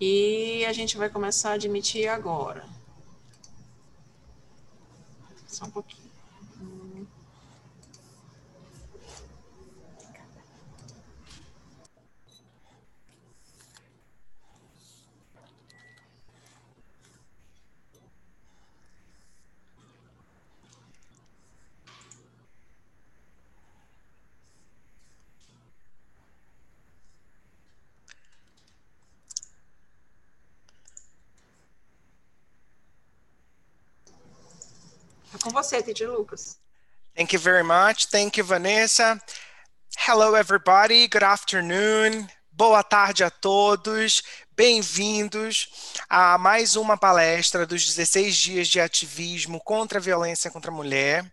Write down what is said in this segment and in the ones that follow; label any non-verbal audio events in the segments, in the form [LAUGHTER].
E a gente vai começar a admitir agora. Só um pouquinho. Você, Titi Lucas. Thank you very much. Thank you, Vanessa. Hello, everybody. Good afternoon. Boa tarde a todos. Bem-vindos a mais uma palestra dos 16 dias de ativismo contra a violência contra a mulher.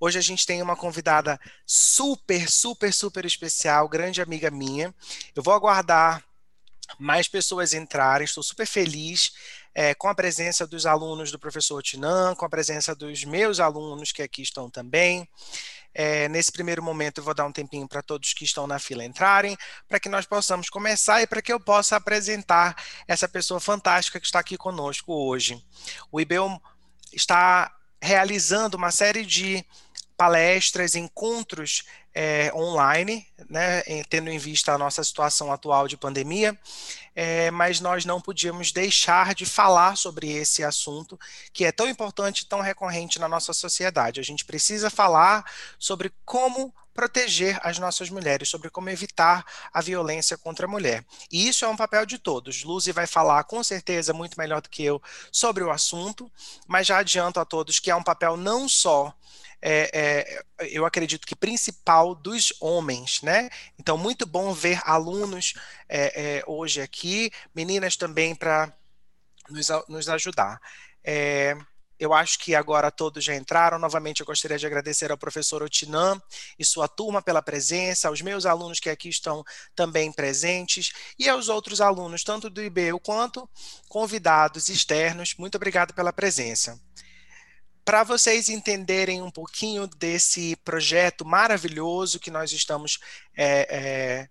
Hoje a gente tem uma convidada super, super, super especial, grande amiga minha. Eu vou aguardar mais pessoas entrarem, estou super feliz é, com a presença dos alunos do professor Tinan, com a presença dos meus alunos que aqui estão também. É, nesse primeiro momento, eu vou dar um tempinho para todos que estão na fila entrarem, para que nós possamos começar e para que eu possa apresentar essa pessoa fantástica que está aqui conosco hoje. O IBEU está realizando uma série de palestras, encontros é, online, né, tendo em vista a nossa situação atual de pandemia, é, mas nós não podíamos deixar de falar sobre esse assunto que é tão importante, tão recorrente na nossa sociedade. A gente precisa falar sobre como proteger as nossas mulheres, sobre como evitar a violência contra a mulher. E isso é um papel de todos. Luzi vai falar com certeza muito melhor do que eu sobre o assunto, mas já adianto a todos que é um papel não só é, é, eu acredito que principal dos homens, né? Então, muito bom ver alunos é, é hoje aqui, meninas também para nos, nos ajudar. É, eu acho que agora todos já entraram. Novamente, eu gostaria de agradecer ao professor Otinan e sua turma pela presença, aos meus alunos que aqui estão também presentes e aos outros alunos, tanto do IBU quanto convidados externos. Muito obrigado pela presença para vocês entenderem um pouquinho desse projeto maravilhoso que nós estamos é, é,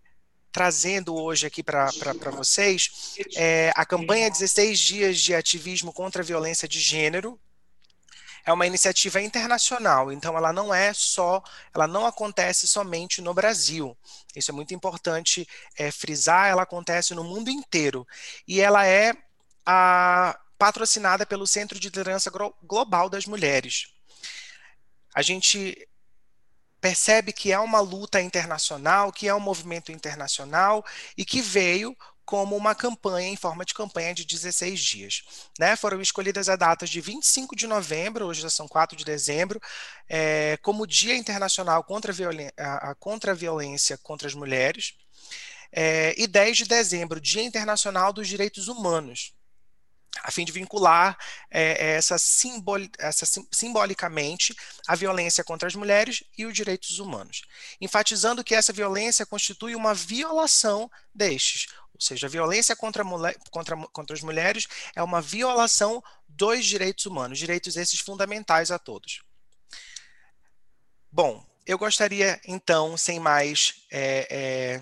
trazendo hoje aqui para vocês, é, a campanha 16 Dias de Ativismo contra a Violência de Gênero, é uma iniciativa internacional, então ela não é só, ela não acontece somente no Brasil. Isso é muito importante é, frisar, ela acontece no mundo inteiro. E ela é a patrocinada pelo Centro de Liderança Global das Mulheres. A gente percebe que é uma luta internacional, que é um movimento internacional e que veio como uma campanha, em forma de campanha de 16 dias. Né? Foram escolhidas as datas de 25 de novembro, hoje já são 4 de dezembro, é, como Dia Internacional contra a, contra a Violência contra as Mulheres, é, e 10 de dezembro, Dia Internacional dos Direitos Humanos a fim de vincular é, essa, simbol, essa simbolicamente a violência contra as mulheres e os direitos humanos, enfatizando que essa violência constitui uma violação destes, ou seja, a violência contra, mulher, contra, contra as mulheres é uma violação dos direitos humanos, direitos esses fundamentais a todos. Bom, eu gostaria então, sem mais é, é,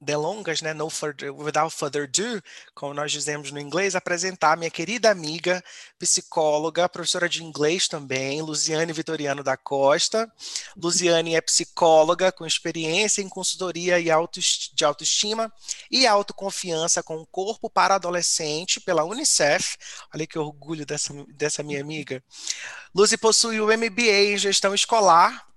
delongas, né, no further, without further ado, como nós dizemos no inglês, apresentar minha querida amiga, psicóloga, professora de inglês também, Luziane Vitoriano da Costa. Luziane é psicóloga com experiência em consultoria e auto, de autoestima e autoconfiança com o corpo para adolescente pela Unicef. Olha que orgulho dessa, dessa minha amiga. Luzi possui o MBA em gestão escolar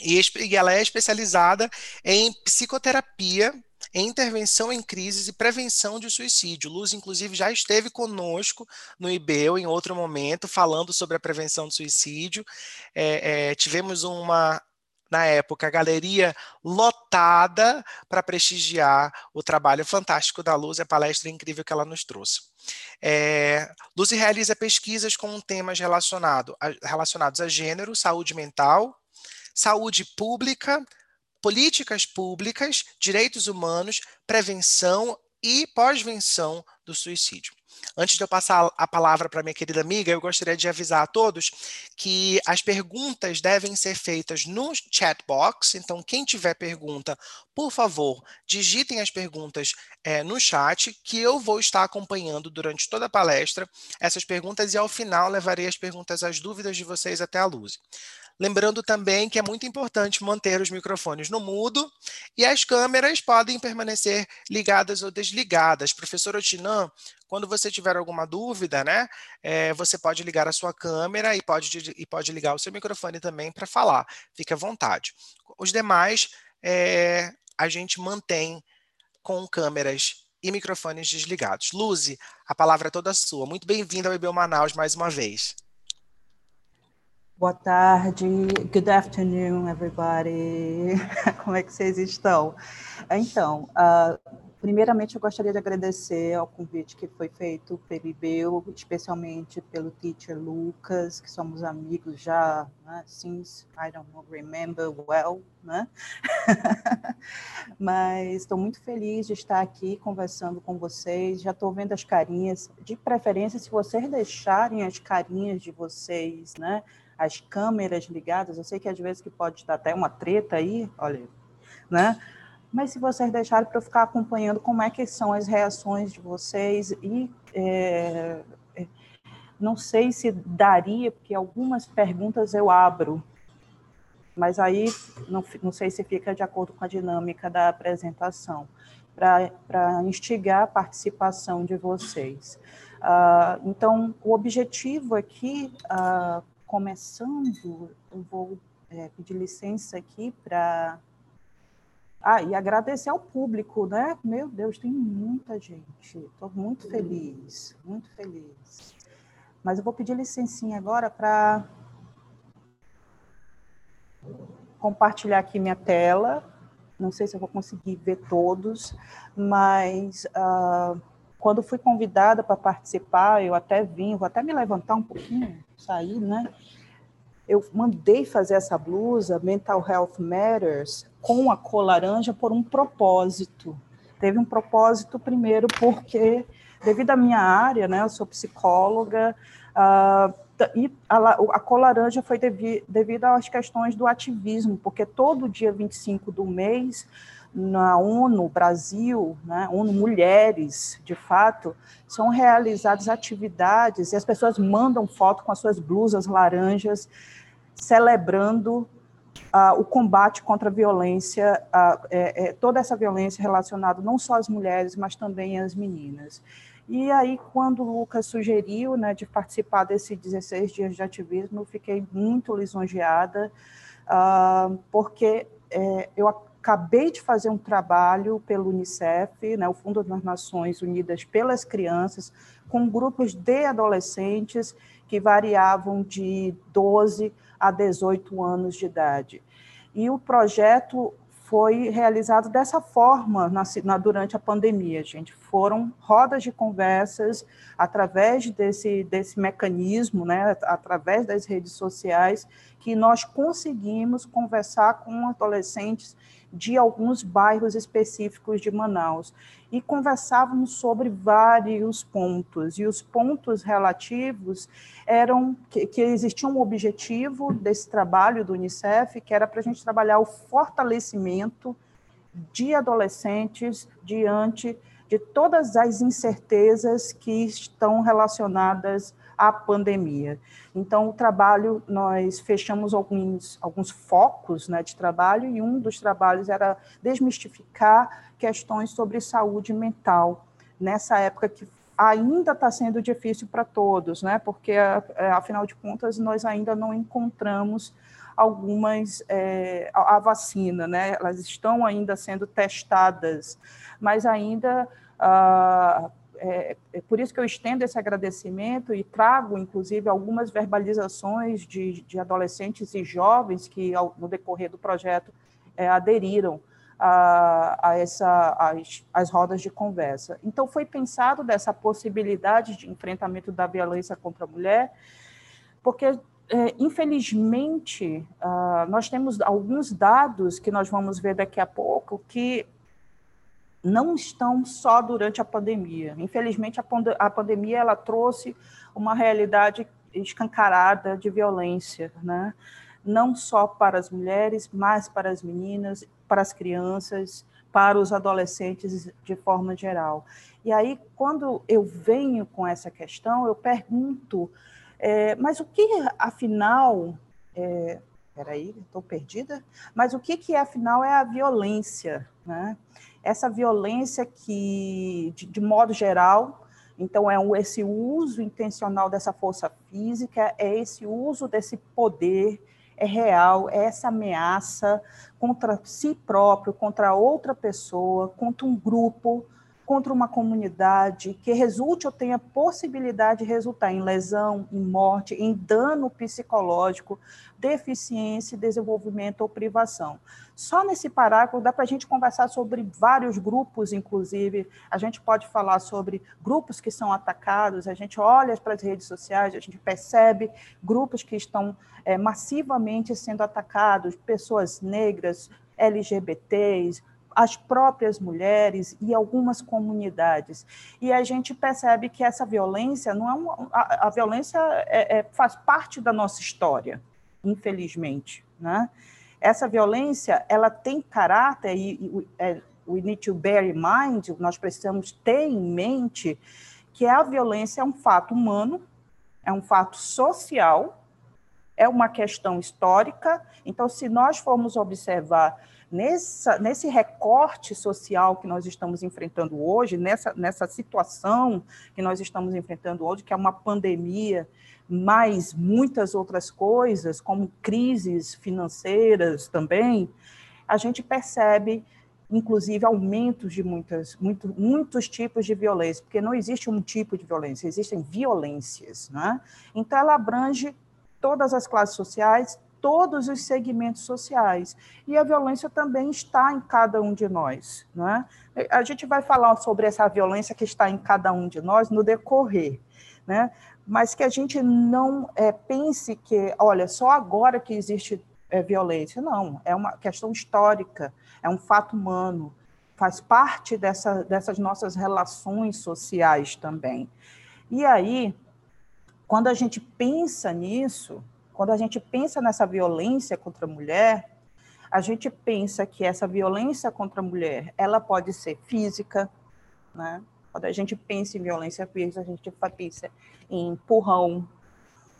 e ela é especializada em psicoterapia, em intervenção em crises e prevenção de suicídio. Luz, inclusive, já esteve conosco no IBEU em outro momento, falando sobre a prevenção do suicídio. É, é, tivemos uma, na época, galeria lotada para prestigiar o trabalho fantástico da Luz, a palestra incrível que ela nos trouxe. É, Luz realiza pesquisas com temas relacionado a, relacionados a gênero, saúde mental, saúde pública, políticas públicas, direitos humanos, prevenção e pós-venção do suicídio. Antes de eu passar a palavra para minha querida amiga, eu gostaria de avisar a todos que as perguntas devem ser feitas no chat box. Então, quem tiver pergunta, por favor, digitem as perguntas é, no chat, que eu vou estar acompanhando durante toda a palestra essas perguntas e ao final levarei as perguntas, as dúvidas de vocês até a luz. Lembrando também que é muito importante manter os microfones no mudo e as câmeras podem permanecer ligadas ou desligadas. Professor Otinan, quando você tiver alguma dúvida, né, é, você pode ligar a sua câmera e pode, e pode ligar o seu microfone também para falar. Fique à vontade. Os demais, é, a gente mantém com câmeras e microfones desligados. Luzi, a palavra é toda sua. Muito bem-vinda ao IBEL Manaus mais uma vez. Boa tarde, good afternoon, everybody. [LAUGHS] Como é que vocês estão? Então, uh, primeiramente eu gostaria de agradecer ao convite que foi feito pelo IBEU, especialmente pelo teacher Lucas, que somos amigos já, né, since I don't remember well, né? [LAUGHS] Mas estou muito feliz de estar aqui conversando com vocês. Já estou vendo as carinhas, de preferência, se vocês deixarem as carinhas de vocês, né? As câmeras ligadas, eu sei que às vezes que pode dar até uma treta aí, olha, né? Mas se vocês deixarem para eu ficar acompanhando como é que são as reações de vocês e é, é, não sei se daria, porque algumas perguntas eu abro, mas aí não, não sei se fica de acordo com a dinâmica da apresentação, para instigar a participação de vocês. Uh, então, o objetivo aqui, uh, começando, eu vou é, pedir licença aqui para. Ah, e agradecer ao público, né? Meu Deus, tem muita gente. Estou muito feliz, muito feliz. Mas eu vou pedir licencinha agora para compartilhar aqui minha tela. Não sei se eu vou conseguir ver todos, mas uh, quando fui convidada para participar, eu até vim, vou até me levantar um pouquinho, sair, né? Eu mandei fazer essa blusa, Mental Health Matters, com a cor laranja por um propósito. Teve um propósito primeiro porque, devido à minha área, né, eu sou psicóloga, uh, e a, a cor laranja foi devi, devido às questões do ativismo, porque todo dia 25 do mês na ONU Brasil, né, ONU Mulheres, de fato, são realizadas atividades e as pessoas mandam foto com as suas blusas laranjas, celebrando uh, o combate contra a violência, uh, é, é, toda essa violência relacionada não só às mulheres, mas também às meninas. E aí, quando o Lucas sugeriu né, de participar desses 16 dias de ativismo, eu fiquei muito lisonjeada, uh, porque é, eu acabei de fazer um trabalho pelo Unicef, né, o Fundo das Nações Unidas pelas Crianças, com grupos de adolescentes que variavam de 12 a 18 anos de idade. E o projeto foi realizado dessa forma na, na, durante a pandemia, gente. Foram rodas de conversas através desse, desse mecanismo, né, através das redes sociais, que nós conseguimos conversar com adolescentes de alguns bairros específicos de Manaus. E conversávamos sobre vários pontos. E os pontos relativos eram que, que existia um objetivo desse trabalho do Unicef que era para a gente trabalhar o fortalecimento de adolescentes diante de todas as incertezas que estão relacionadas à pandemia. Então, o trabalho, nós fechamos alguns, alguns focos né, de trabalho, e um dos trabalhos era desmistificar questões sobre saúde mental, nessa época que ainda está sendo difícil para todos, né, porque, é, afinal de contas, nós ainda não encontramos algumas é, a, a, vacina, né? Elas estão ainda sendo testadas, mas ainda ah, é, é, por isso que eu estendo esse agradecimento e trago, inclusive, algumas verbalizações de, de adolescentes e jovens que, ao, no decorrer do projeto, é, aderiram a, a essa, as, as rodas de conversa. Então, foi pensado dessa possibilidade de enfrentamento da violência contra a mulher, porque é, infelizmente, uh, nós temos alguns dados que nós vamos ver daqui a pouco que não estão só durante a pandemia. Infelizmente, a, pand a pandemia ela trouxe uma realidade escancarada de violência, né? não só para as mulheres, mas para as meninas, para as crianças, para os adolescentes de forma geral. E aí, quando eu venho com essa questão, eu pergunto, é, mas o que, afinal, é, peraí, estou perdida, mas o que, que afinal é a violência? Né? Essa violência que, de, de modo geral, então, é esse uso intencional dessa força física, é esse uso desse poder, é real, é essa ameaça contra si próprio, contra outra pessoa, contra um grupo, contra uma comunidade que resulte ou tenha possibilidade de resultar em lesão, em morte, em dano psicológico, deficiência, desenvolvimento ou privação. Só nesse parágrafo dá para a gente conversar sobre vários grupos, inclusive. A gente pode falar sobre grupos que são atacados, a gente olha para as redes sociais, a gente percebe grupos que estão é, massivamente sendo atacados, pessoas negras, LGBTs, as próprias mulheres e algumas comunidades. E a gente percebe que essa violência não é uma, a, a violência é, é, faz parte da nossa história, infelizmente, né? Essa violência ela tem caráter e, e é, we need to bear in mind, nós precisamos ter em mente que a violência é um fato humano, é um fato social, é uma questão histórica. Então, se nós formos observar nessa, nesse recorte social que nós estamos enfrentando hoje, nessa, nessa situação que nós estamos enfrentando hoje, que é uma pandemia, mais muitas outras coisas, como crises financeiras também, a gente percebe, inclusive, aumentos de muitas, muito, muitos tipos de violência, porque não existe um tipo de violência, existem violências. Né? Então, ela abrange todas as classes sociais, todos os segmentos sociais. E a violência também está em cada um de nós. Né? A gente vai falar sobre essa violência que está em cada um de nós no decorrer. Né? Mas que a gente não é, pense que, olha, só agora que existe é, violência. Não, é uma questão histórica, é um fato humano, faz parte dessa, dessas nossas relações sociais também. E aí, quando a gente pensa nisso, quando a gente pensa nessa violência contra a mulher, a gente pensa que essa violência contra a mulher, ela pode ser física, né? Quando a gente pensa em violência física, a gente pensa em empurrão,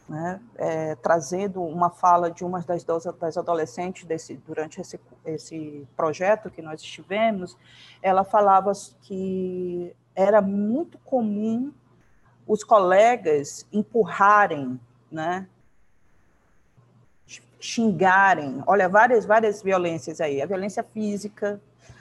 né? É, trazendo uma fala de uma das, das adolescentes desse, durante esse, esse projeto que nós estivemos, ela falava que era muito comum os colegas empurrarem, né? Xingarem. Olha, várias, várias violências aí. A violência física,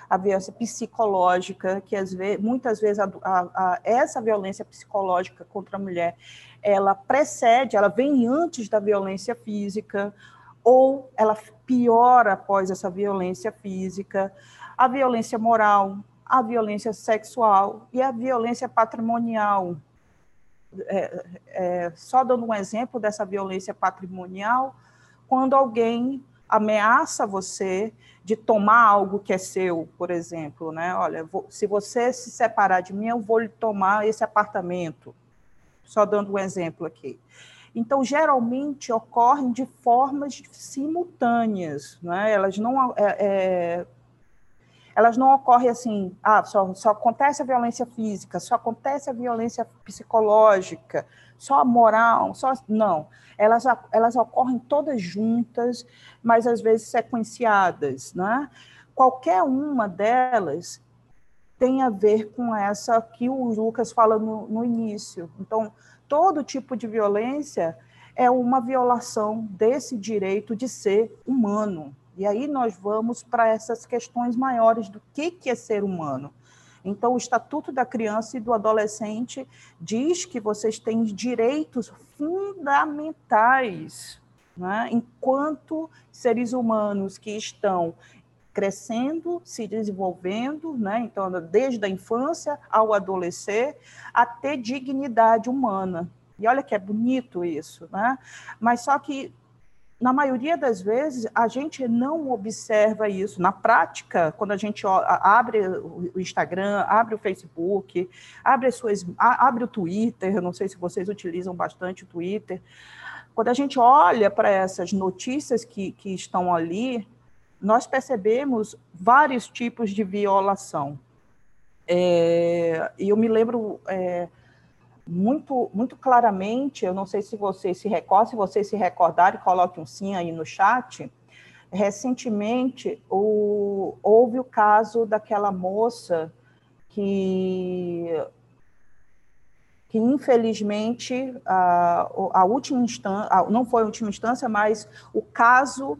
a violência psicológica, que às vezes, muitas vezes a, a, a, essa violência psicológica contra a mulher, ela precede, ela vem antes da violência física, ou ela piora após essa violência física. A violência moral, a violência sexual e a violência patrimonial. É, é, só dando um exemplo dessa violência patrimonial, quando alguém ameaça você de tomar algo que é seu, por exemplo, né? Olha, vou, se você se separar de mim, eu vou lhe tomar esse apartamento. Só dando um exemplo aqui. Então, geralmente ocorrem de formas simultâneas, né? Elas não é, é, elas não ocorrem assim, ah, só, só acontece a violência física, só acontece a violência psicológica, só a moral, só não. Elas, elas ocorrem todas juntas, mas às vezes sequenciadas, né? Qualquer uma delas tem a ver com essa que o Lucas fala no, no início. Então, todo tipo de violência é uma violação desse direito de ser humano, e aí nós vamos para essas questões maiores do que, que é ser humano. Então, o Estatuto da Criança e do Adolescente diz que vocês têm direitos fundamentais, né? enquanto seres humanos que estão crescendo, se desenvolvendo, né? então, desde a infância ao adolescer, a ter dignidade humana. E olha que é bonito isso, né? mas só que na maioria das vezes, a gente não observa isso. Na prática, quando a gente abre o Instagram, abre o Facebook, abre, suas, abre o Twitter, não sei se vocês utilizam bastante o Twitter, quando a gente olha para essas notícias que, que estão ali, nós percebemos vários tipos de violação. É, eu me lembro é, muito, muito claramente, eu não sei se vocês se recordam, se vocês se recordarem, coloque um sim aí no chat. Recentemente, o, houve o caso daquela moça que, que infelizmente, a, a última instância, não foi a última instância, mas o caso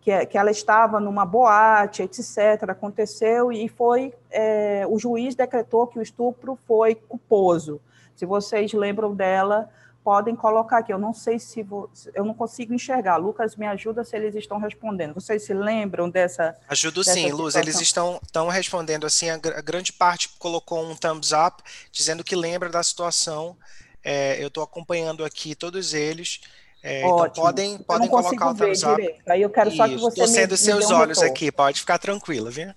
que, que ela estava numa boate, etc., aconteceu e foi, é, o juiz decretou que o estupro foi culposo. Se vocês lembram dela, podem colocar aqui. Eu não sei se vou, eu não consigo enxergar. Lucas, me ajuda se eles estão respondendo. Vocês se lembram dessa? Ajudo dessa sim, situação? Luz. Eles estão, estão respondendo assim. A, grande parte colocou um thumbs up, dizendo que lembra da situação. É, eu estou acompanhando aqui todos eles. É, então podem, podem colocar o thumbs up. Direito. Aí eu quero Isso. só que você Estou sendo me, seus me olhos aqui. Pode ficar tranquila, viu?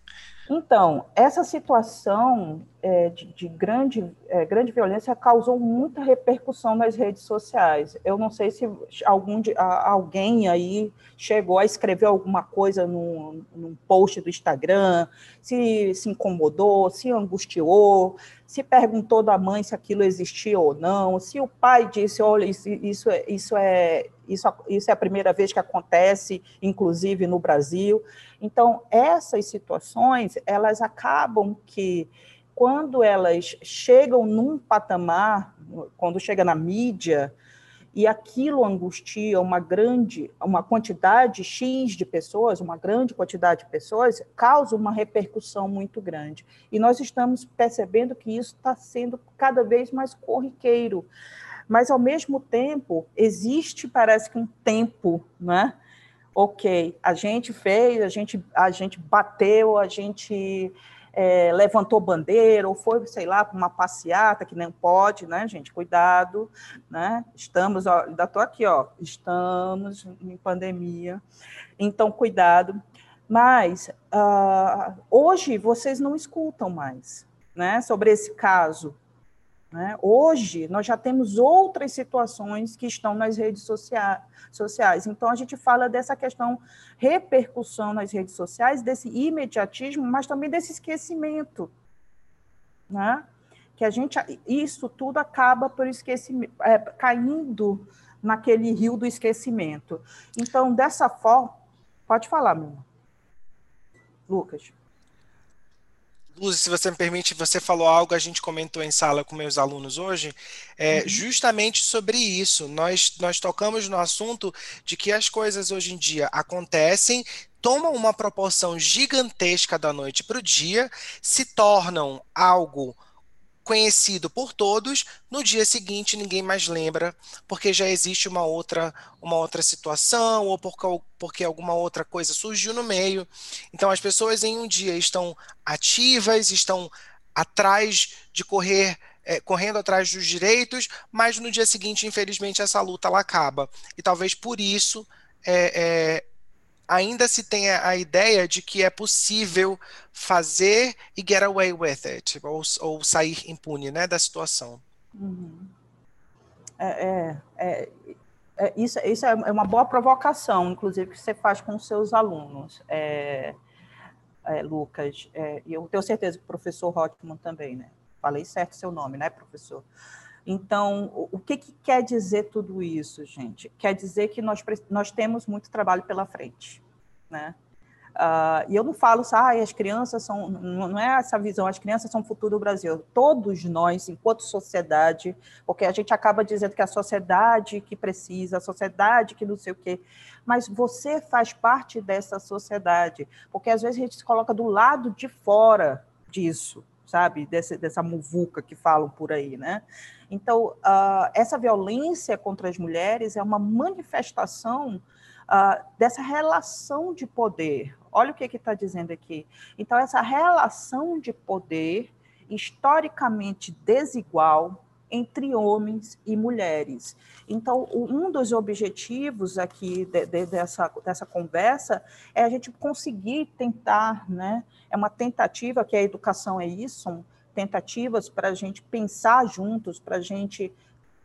Então, essa situação é, de, de, grande, é, grande violência causou muita repercussão nas redes sociais. Eu não sei se algum de, a, alguém aí chegou a escrever alguma coisa num, num post do Instagram, se se incomodou, se angustiou, se perguntou da mãe se aquilo existia ou não, se o pai disse, olha, isso, isso, é, isso, é, isso, isso é a primeira vez que acontece, inclusive no Brasil. Então, essas situações, elas acabam que, quando elas chegam num patamar, quando chega na mídia, e aquilo angustia uma grande, uma quantidade X de pessoas, uma grande quantidade de pessoas, causa uma repercussão muito grande. E nós estamos percebendo que isso está sendo cada vez mais corriqueiro. Mas, ao mesmo tempo, existe, parece que, um tempo, né? ok, a gente fez, a gente, a gente bateu, a gente é, levantou bandeira, ou foi, sei lá, para uma passeata, que nem pode, né, gente? Cuidado, né? Estamos, ó, ainda estou aqui, ó, estamos em pandemia, então cuidado. Mas uh, hoje vocês não escutam mais né, sobre esse caso. Né? Hoje, nós já temos outras situações que estão nas redes sociais. Então, a gente fala dessa questão repercussão nas redes sociais, desse imediatismo, mas também desse esquecimento. Né? Que a gente, isso tudo acaba por esquecimento, é, caindo naquele rio do esquecimento. Então, dessa forma, pode falar, meu Lucas. Luz, se você me permite, você falou algo, a gente comentou em sala com meus alunos hoje, é, uhum. justamente sobre isso. Nós, nós tocamos no assunto de que as coisas hoje em dia acontecem, tomam uma proporção gigantesca da noite para o dia, se tornam algo conhecido por todos, no dia seguinte ninguém mais lembra, porque já existe uma outra, uma outra situação, ou porque, porque alguma outra coisa surgiu no meio. Então as pessoas em um dia estão ativas, estão atrás de correr, é, correndo atrás dos direitos, mas no dia seguinte, infelizmente, essa luta ela acaba. E talvez por isso é, é, ainda se tenha a ideia de que é possível fazer e get away with it, ou, ou sair impune né, da situação. Uhum. É, é, é, é, isso, isso é uma boa provocação, inclusive, que você faz com os seus alunos, é, é, Lucas. É, e eu tenho certeza que o professor Rotman também, né? Falei certo seu nome, né, professor? Então, o que, que, quer dizer tudo isso, gente? Quer dizer que nós, nós temos muito trabalho pela frente, né? Uh, e eu não falo, ah, as crianças são, não é essa visão, as crianças são o futuro do Brasil. Todos nós, enquanto sociedade, porque a gente acaba dizendo que é a sociedade que precisa, a sociedade que não sei o quê, mas você faz parte dessa sociedade, porque às vezes a gente se coloca do lado de fora disso, sabe, Desse, dessa muvuca que falam por aí, né? Então, uh, essa violência contra as mulheres é uma manifestação uh, dessa relação de poder. Olha o que está dizendo aqui. Então, essa relação de poder historicamente desigual entre homens e mulheres. Então, um dos objetivos aqui de, de, dessa, dessa conversa é a gente conseguir tentar, né? É uma tentativa, que a educação é isso, tentativas para a gente pensar juntos, para a gente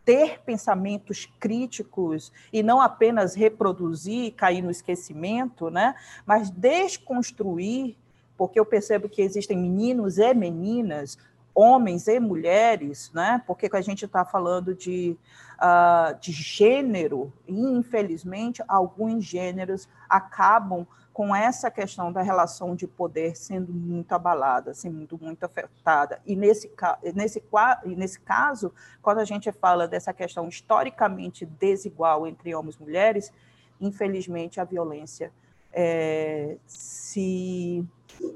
ter pensamentos críticos e não apenas reproduzir, cair no esquecimento, né? Mas desconstruir, porque eu percebo que existem meninos e meninas homens e mulheres, né? Porque a gente está falando de, uh, de gênero, e infelizmente alguns gêneros acabam com essa questão da relação de poder sendo muito abalada, assim, muito, muito afetada. E nesse, nesse, nesse caso, quando a gente fala dessa questão historicamente desigual entre homens e mulheres, infelizmente a violência é, se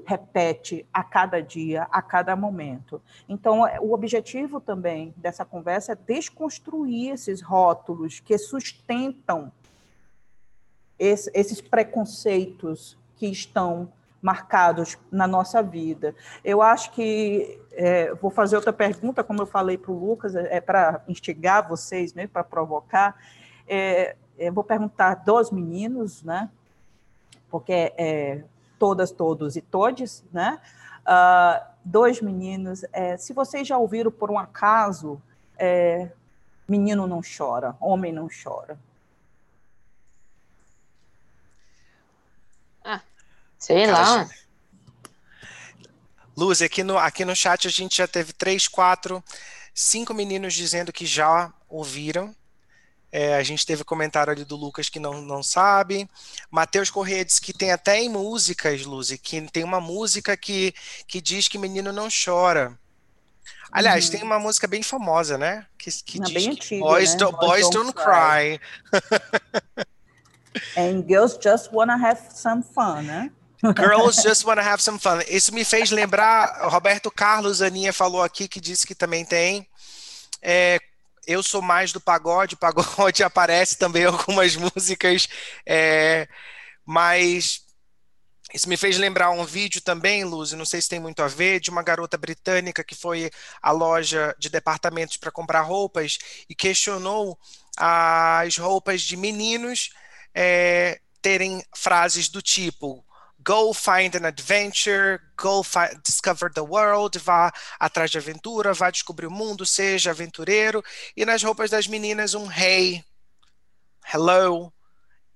repete a cada dia, a cada momento. Então, é, o objetivo também dessa conversa é desconstruir esses rótulos que sustentam esse, esses preconceitos que estão marcados na nossa vida. Eu acho que é, vou fazer outra pergunta, como eu falei para o Lucas, é, é para instigar vocês, né, para provocar. É, é, vou perguntar dos meninos, né? Porque é, todas, todos e todes, né? Uh, dois meninos. É, se vocês já ouviram por um acaso, é, menino não chora, homem não chora. Ah, sei lá. Luz, aqui no, aqui no chat a gente já teve três, quatro, cinco meninos dizendo que já ouviram. É, a gente teve comentário ali do Lucas que não, não sabe. Matheus Corrêa disse que tem até em músicas, Luzi, que tem uma música que, que diz que menino não chora. Aliás, uhum. tem uma música bem famosa, né? Que, que diz bem que antiga, boys, né? do, boys, don't, don't cry. cry. [LAUGHS] And girls just wanna have some fun, né? Girls [LAUGHS] just wanna have some fun. Isso me fez lembrar, Roberto Carlos Aninha falou aqui que disse que também tem. É, eu sou mais do pagode, [LAUGHS] pagode aparece também algumas músicas, é, mas isso me fez lembrar um vídeo também, Luz, não sei se tem muito a ver, de uma garota britânica que foi à loja de departamentos para comprar roupas e questionou as roupas de meninos é, terem frases do tipo Go find an adventure, go discover the world, vá atrás de aventura, vá descobrir o mundo, seja aventureiro. E nas roupas das meninas, um hey, hello.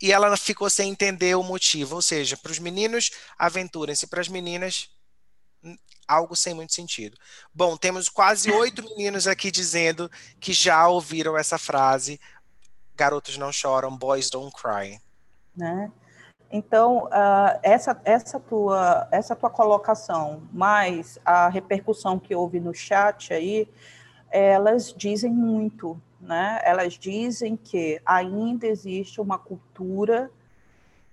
E ela ficou sem entender o motivo. Ou seja, para os meninos, aventurem-se, para as meninas, algo sem muito sentido. Bom, temos quase oito meninos aqui dizendo que já ouviram essa frase: garotos não choram, boys don't cry. Né? Então, uh, essa, essa, tua, essa tua colocação, mais a repercussão que houve no chat aí, elas dizem muito, né? Elas dizem que ainda existe uma cultura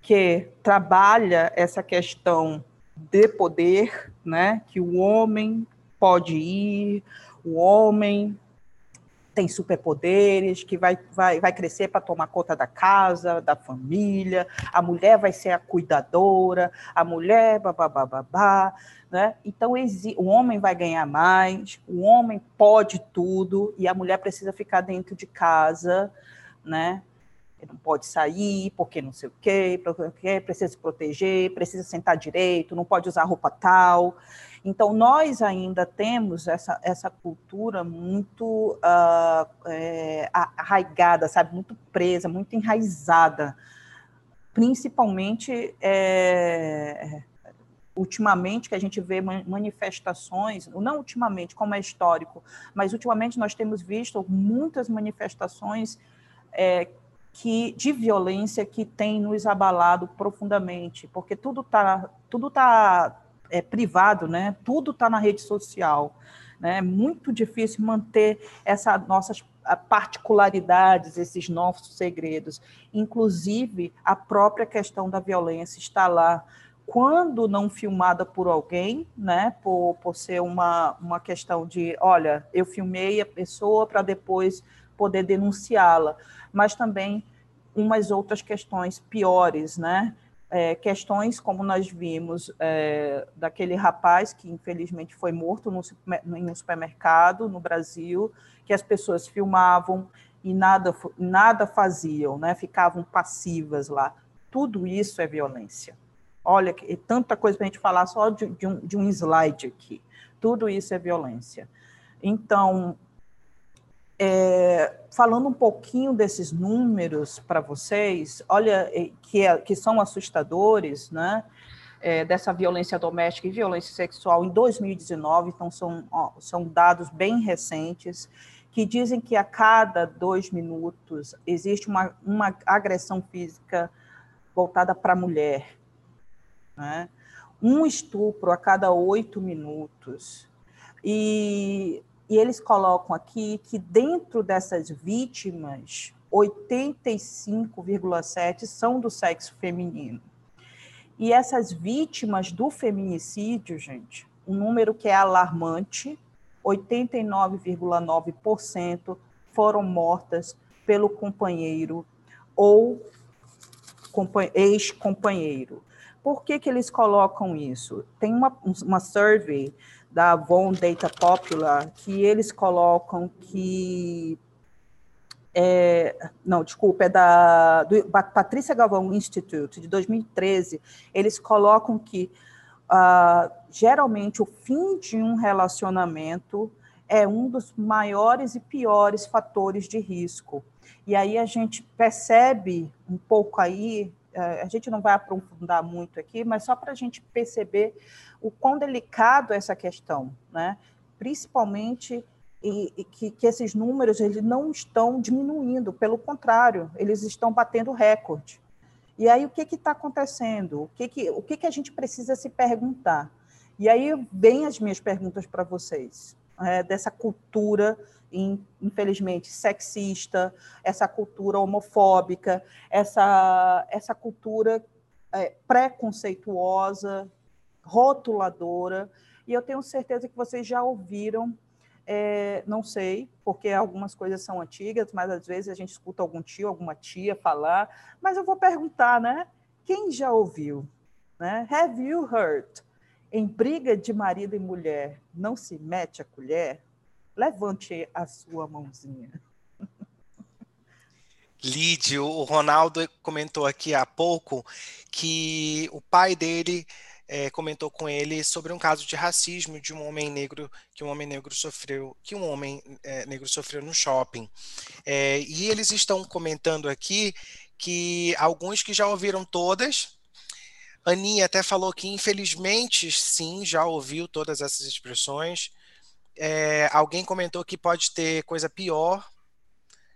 que trabalha essa questão de poder, né? Que o homem pode ir, o homem tem superpoderes, que vai, vai, vai crescer para tomar conta da casa, da família, a mulher vai ser a cuidadora, a mulher, babá, né? Então, o homem vai ganhar mais, o homem pode tudo, e a mulher precisa ficar dentro de casa, né? não pode sair, porque não sei o quê, precisa se proteger, precisa sentar direito, não pode usar roupa tal. Então, nós ainda temos essa, essa cultura muito uh, é, arraigada, sabe, muito presa, muito enraizada, principalmente é, ultimamente que a gente vê manifestações, não ultimamente, como é histórico, mas ultimamente nós temos visto muitas manifestações é, que de violência que tem nos abalado profundamente, porque tudo está tudo tá é, privado, né? Tudo está na rede social. Né? É muito difícil manter essas nossas particularidades, esses nossos segredos. Inclusive, a própria questão da violência está lá. Quando não filmada por alguém, né, por, por ser uma, uma questão de, olha, eu filmei a pessoa para depois poder denunciá-la, mas também umas outras questões piores, né? É, questões como nós vimos é, daquele rapaz que infelizmente foi morto no, um supermercado no Brasil, que as pessoas filmavam e nada, nada faziam, né? ficavam passivas lá. Tudo isso é violência. Olha, é tanta coisa para a gente falar só de, de, um, de um slide aqui. Tudo isso é violência. Então, é, falando um pouquinho desses números para vocês, olha, é, que, é, que são assustadores, né? É, dessa violência doméstica e violência sexual em 2019, então são, ó, são dados bem recentes, que dizem que a cada dois minutos existe uma, uma agressão física voltada para a mulher. Né? Um estupro a cada oito minutos. E e eles colocam aqui que dentro dessas vítimas, 85,7 são do sexo feminino. E essas vítimas do feminicídio, gente, um número que é alarmante, 89,9% foram mortas pelo companheiro ou ex-companheiro. Por que, que eles colocam isso? Tem uma, uma survey da Avon Data Popular, que eles colocam que. É, não, desculpa, é da do Patrícia Galvão Institute, de 2013. Eles colocam que uh, geralmente o fim de um relacionamento é um dos maiores e piores fatores de risco. E aí a gente percebe um pouco aí a gente não vai aprofundar muito aqui, mas só para a gente perceber o quão delicado é essa questão, né? principalmente e, e que, que, esses números eles não estão diminuindo, pelo contrário, eles estão batendo recorde. E aí o que está acontecendo? O, que, que, o que, que a gente precisa se perguntar? E aí vem as minhas perguntas para vocês, é, dessa cultura infelizmente, sexista, essa cultura homofóbica, essa, essa cultura é, preconceituosa, rotuladora, e eu tenho certeza que vocês já ouviram, é, não sei, porque algumas coisas são antigas, mas às vezes a gente escuta algum tio, alguma tia falar, mas eu vou perguntar, né? Quem já ouviu? Né? Have you heard? Em briga de marido e mulher, não se mete a colher? Levante a sua mãozinha. Lídio, o Ronaldo comentou aqui há pouco que o pai dele é, comentou com ele sobre um caso de racismo de um homem negro que um homem negro sofreu, que um homem é, negro sofreu no shopping. É, e eles estão comentando aqui que alguns que já ouviram todas. Aninha até falou que infelizmente sim, já ouviu todas essas expressões. É, alguém comentou que pode ter coisa pior,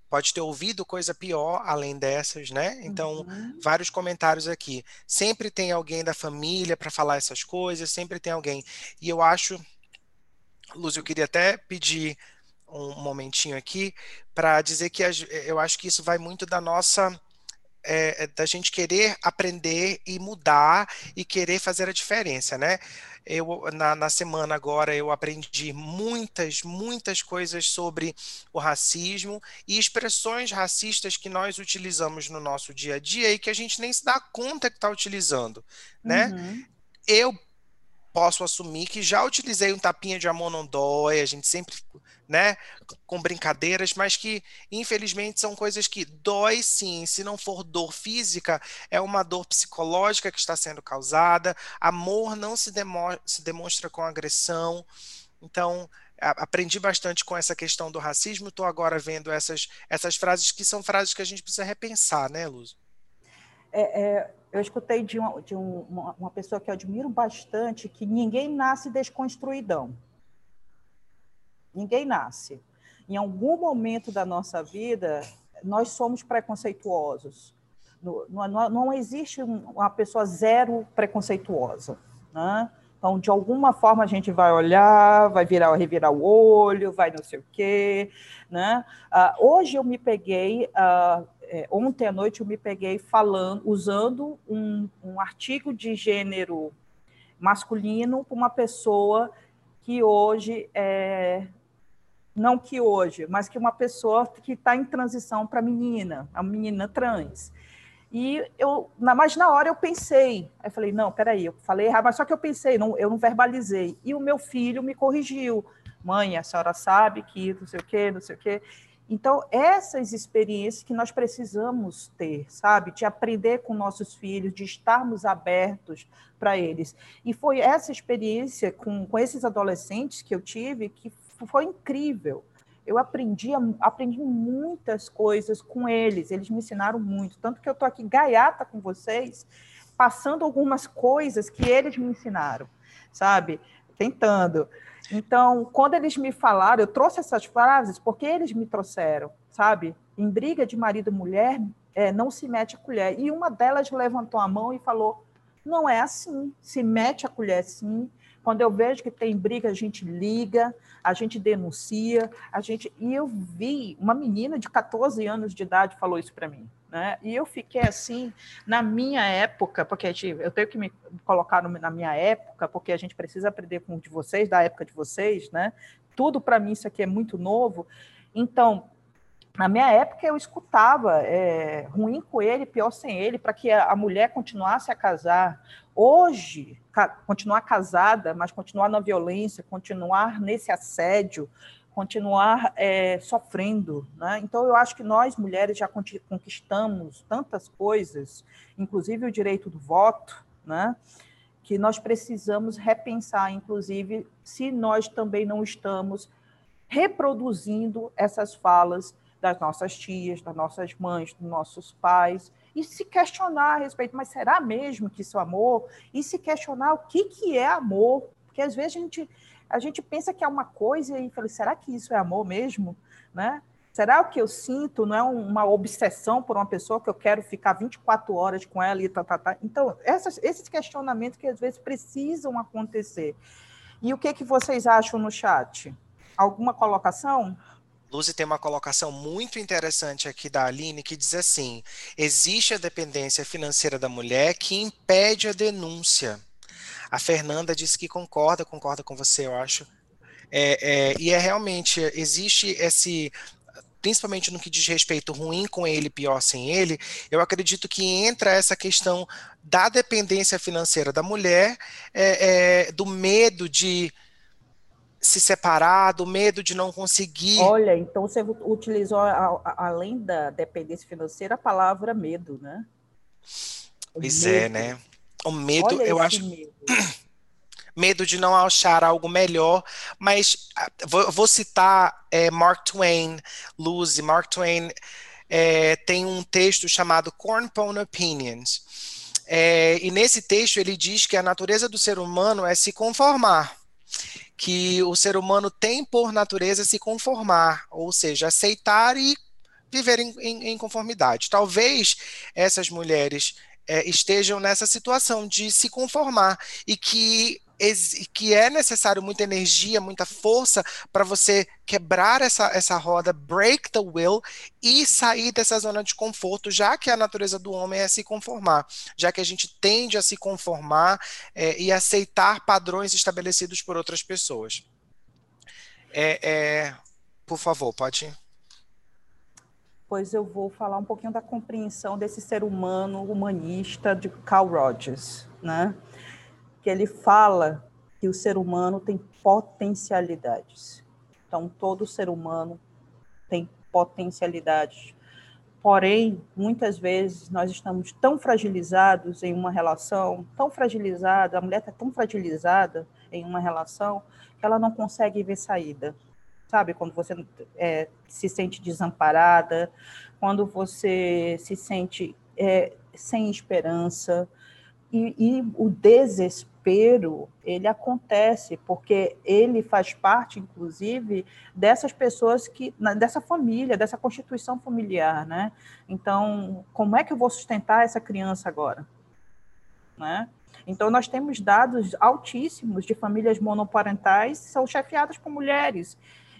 pode ter ouvido coisa pior além dessas, né? Então, uhum. vários comentários aqui. Sempre tem alguém da família para falar essas coisas, sempre tem alguém. E eu acho, Luz, eu queria até pedir um momentinho aqui para dizer que eu acho que isso vai muito da nossa é, da gente querer aprender e mudar e querer fazer a diferença, né? Eu, na, na semana agora, eu aprendi muitas, muitas coisas sobre o racismo e expressões racistas que nós utilizamos no nosso dia a dia e que a gente nem se dá conta que está utilizando, né? Uhum. Eu posso assumir que já utilizei um tapinha de amor não dói, a gente sempre, né, com brincadeiras, mas que infelizmente são coisas que dói sim, se não for dor física, é uma dor psicológica que está sendo causada. Amor não se, demo se demonstra com agressão. Então, aprendi bastante com essa questão do racismo, estou agora vendo essas, essas frases que são frases que a gente precisa repensar, né, Luz? É, é, eu escutei de, uma, de um, uma, pessoa que eu admiro bastante que ninguém nasce desconstruidão. Ninguém nasce. Em algum momento da nossa vida, nós somos preconceituosos. Não, não, não existe uma pessoa zero preconceituosa. Né? Então, de alguma forma, a gente vai olhar, vai virar, revirar o olho, vai não sei o quê. Né? Uh, hoje eu me peguei uh, é, ontem à noite eu me peguei falando, usando um, um artigo de gênero masculino para uma pessoa que hoje é, não que hoje, mas que uma pessoa que está em transição para menina, a menina trans. E eu, na, mas na hora eu pensei, aí falei, não, peraí, eu falei errado, mas só que eu pensei, não, eu não verbalizei. E o meu filho me corrigiu. Mãe, a senhora sabe que não sei o quê, não sei o quê. Então, essas experiências que nós precisamos ter, sabe? De aprender com nossos filhos, de estarmos abertos para eles. E foi essa experiência com, com esses adolescentes que eu tive que foi incrível. Eu aprendi, aprendi muitas coisas com eles, eles me ensinaram muito. Tanto que eu estou aqui gaiata com vocês, passando algumas coisas que eles me ensinaram, sabe? Tentando. Então, quando eles me falaram, eu trouxe essas frases porque eles me trouxeram, sabe? Em briga de marido e mulher, é, não se mete a colher. E uma delas levantou a mão e falou: não é assim, se mete a colher sim. Quando eu vejo que tem briga, a gente liga, a gente denuncia, a gente. E eu vi uma menina de 14 anos de idade falou isso para mim. Né? E eu fiquei assim, na minha época, porque eu tenho que me colocar na minha época, porque a gente precisa aprender com o de vocês, da época de vocês, né? Tudo para mim isso aqui é muito novo. Então, na minha época eu escutava é, ruim com ele, pior sem ele, para que a mulher continuasse a casar. Hoje, ca continuar casada, mas continuar na violência, continuar nesse assédio, continuar é, sofrendo. Né? Então, eu acho que nós, mulheres, já conquistamos tantas coisas, inclusive o direito do voto, né? que nós precisamos repensar, inclusive, se nós também não estamos reproduzindo essas falas das nossas tias, das nossas mães, dos nossos pais, e se questionar a respeito, mas será mesmo que isso é amor? E se questionar o que, que é amor, porque às vezes a gente a gente pensa que é uma coisa e fala, será que isso é amor mesmo? Né? Será o que eu sinto não é uma obsessão por uma pessoa que eu quero ficar 24 horas com ela e tá, tá, tá. Então, essas, esses questionamentos que às vezes precisam acontecer. E o que, que vocês acham no chat? Alguma colocação? Luzi tem uma colocação muito interessante aqui da Aline que diz assim: existe a dependência financeira da mulher que impede a denúncia. A Fernanda disse que concorda, concorda com você, eu acho. É, é, e é realmente, existe esse, principalmente no que diz respeito ruim com ele, pior sem ele, eu acredito que entra essa questão da dependência financeira da mulher, é, é, do medo de se separar, do medo de não conseguir. Olha, então você utilizou, a, a, além da dependência financeira, a palavra medo, né? Pois é, medo. é, né? O medo, Olha eu acho. Medo. [CLEARS THROAT] medo. de não achar algo melhor, mas ah, vou, vou citar é, Mark Twain, Lucy. Mark Twain é, tem um texto chamado Cornpone Opinions. É, e nesse texto ele diz que a natureza do ser humano é se conformar. Que o ser humano tem por natureza se conformar, ou seja, aceitar e viver em, em, em conformidade. Talvez essas mulheres é, estejam nessa situação de se conformar e que que é necessário muita energia, muita força para você quebrar essa, essa roda, break the will e sair dessa zona de conforto, já que a natureza do homem é se conformar, já que a gente tende a se conformar é, e aceitar padrões estabelecidos por outras pessoas. É, é, por favor, pode ir pois eu vou falar um pouquinho da compreensão desse ser humano humanista de Carl Rogers, né? Que ele fala que o ser humano tem potencialidades. Então, todo ser humano tem potencialidades. Porém, muitas vezes nós estamos tão fragilizados em uma relação, tão fragilizada, a mulher está tão fragilizada em uma relação que ela não consegue ver saída sabe? Quando você é, se sente desamparada, quando você se sente é, sem esperança. E, e, o desespero, ele acontece, porque ele faz parte, inclusive, dessas pessoas que, dessa família, dessa constituição familiar, né? Então, como é que eu vou sustentar essa criança agora? Né? Então, nós temos dados altíssimos de famílias monoparentais são chefiadas por mulheres.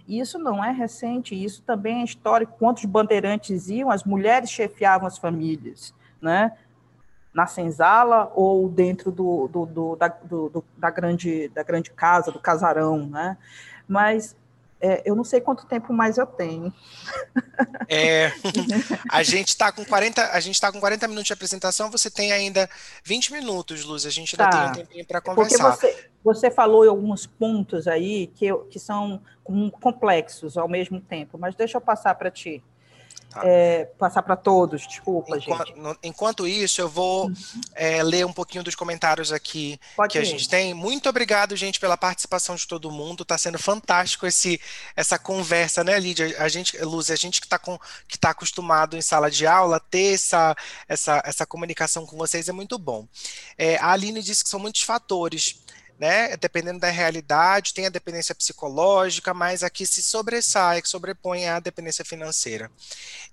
Isso não é recente, isso também é histórico. Quando os bandeirantes iam, as mulheres chefiavam as famílias, né? Na senzala ou dentro do, do, do, da, do, da, grande, da grande casa, do casarão. Né? Mas É, eu não sei quanto tempo mais eu tenho. [LAUGHS] É, a gente está com 40, a gente está com 40 minutos de apresentação, você tem ainda 20 minutos, Luz, a gente ainda Tá. tem um tempinho para conversar. Porque você, você falou em alguns pontos aí que, que são com- complexos ao mesmo tempo, mas deixa eu passar para ti. Tá. É, passar para todos, desculpa, Enquanto, gente. no- enquanto isso, eu vou é, ler um pouquinho dos comentários aqui Pode que a ir. gente tem. Muito obrigado, gente, pela participação de todo mundo. Está sendo fantástico esse, essa conversa, né, Lídia? A gente, Luz, a gente que está que tá acostumado em sala de aula, ter essa, essa, essa comunicação com vocês é muito bom. É, a Aline disse que são muitos fatores. Né? Dependendo da realidade, tem a dependência psicológica, mas aqui se sobressai, que sobrepõe a dependência financeira.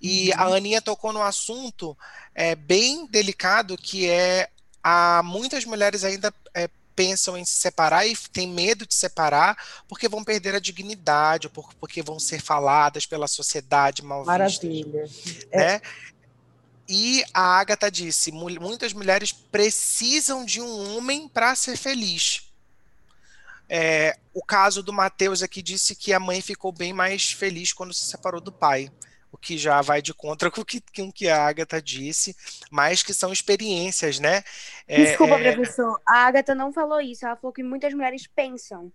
E a Aninha tocou no assunto é, bem delicado que é a muitas mulheres ainda é, pensam em se separar e têm medo de separar porque vão perder a dignidade, porque vão ser faladas pela sociedade mal vistas Maravilha. né? E a Agatha disse: "Mu- muitas mulheres precisam de um homem para ser feliz. É, o caso do Mateus aqui disse que a mãe ficou bem mais feliz quando se separou do pai, o que já vai de contra [LAUGHS] com o que, com o que a Agatha disse, mas que são experiências, né? É, Desculpa, é, professor. A Agatha não falou isso. Ela falou que muitas mulheres pensam.